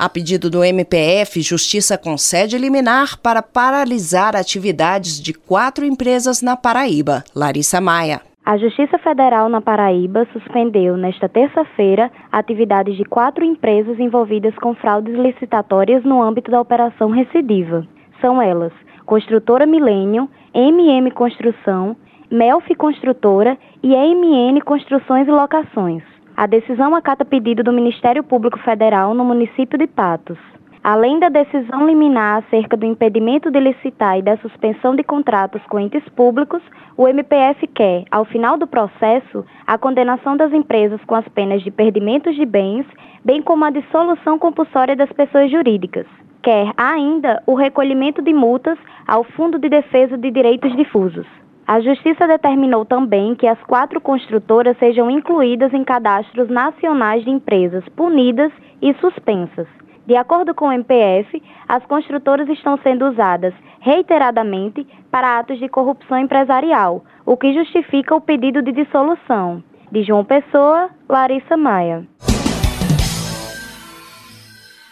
A pedido do MPF, Justiça concede liminar para paralisar atividades de quatro empresas na Paraíba. Larissa Maia. A Justiça Federal na Paraíba suspendeu, nesta terça-feira, atividades de quatro empresas envolvidas com fraudes licitatórias no âmbito da Operação Recidiva. São elas Construtora Milênio, MM Construção, Melfi Construtora e EMN Construções e Locações. A decisão acata pedido do Ministério Público Federal no município de Patos. Além da decisão liminar acerca do impedimento de licitar e da suspensão de contratos com entes públicos, o MPF quer, ao final do processo, a condenação das empresas com as penas de perdimentos de bens, bem como a dissolução compulsória das pessoas jurídicas. Quer ainda o recolhimento de multas ao Fundo de Defesa de Direitos Difusos. A Justiça determinou também que as quatro construtoras sejam incluídas em cadastros nacionais de empresas punidas e suspensas. De acordo com o MPF, as construtoras estão sendo usadas reiteradamente para atos de corrupção empresarial, o que justifica o pedido de dissolução. De João Pessoa, Larissa Maia.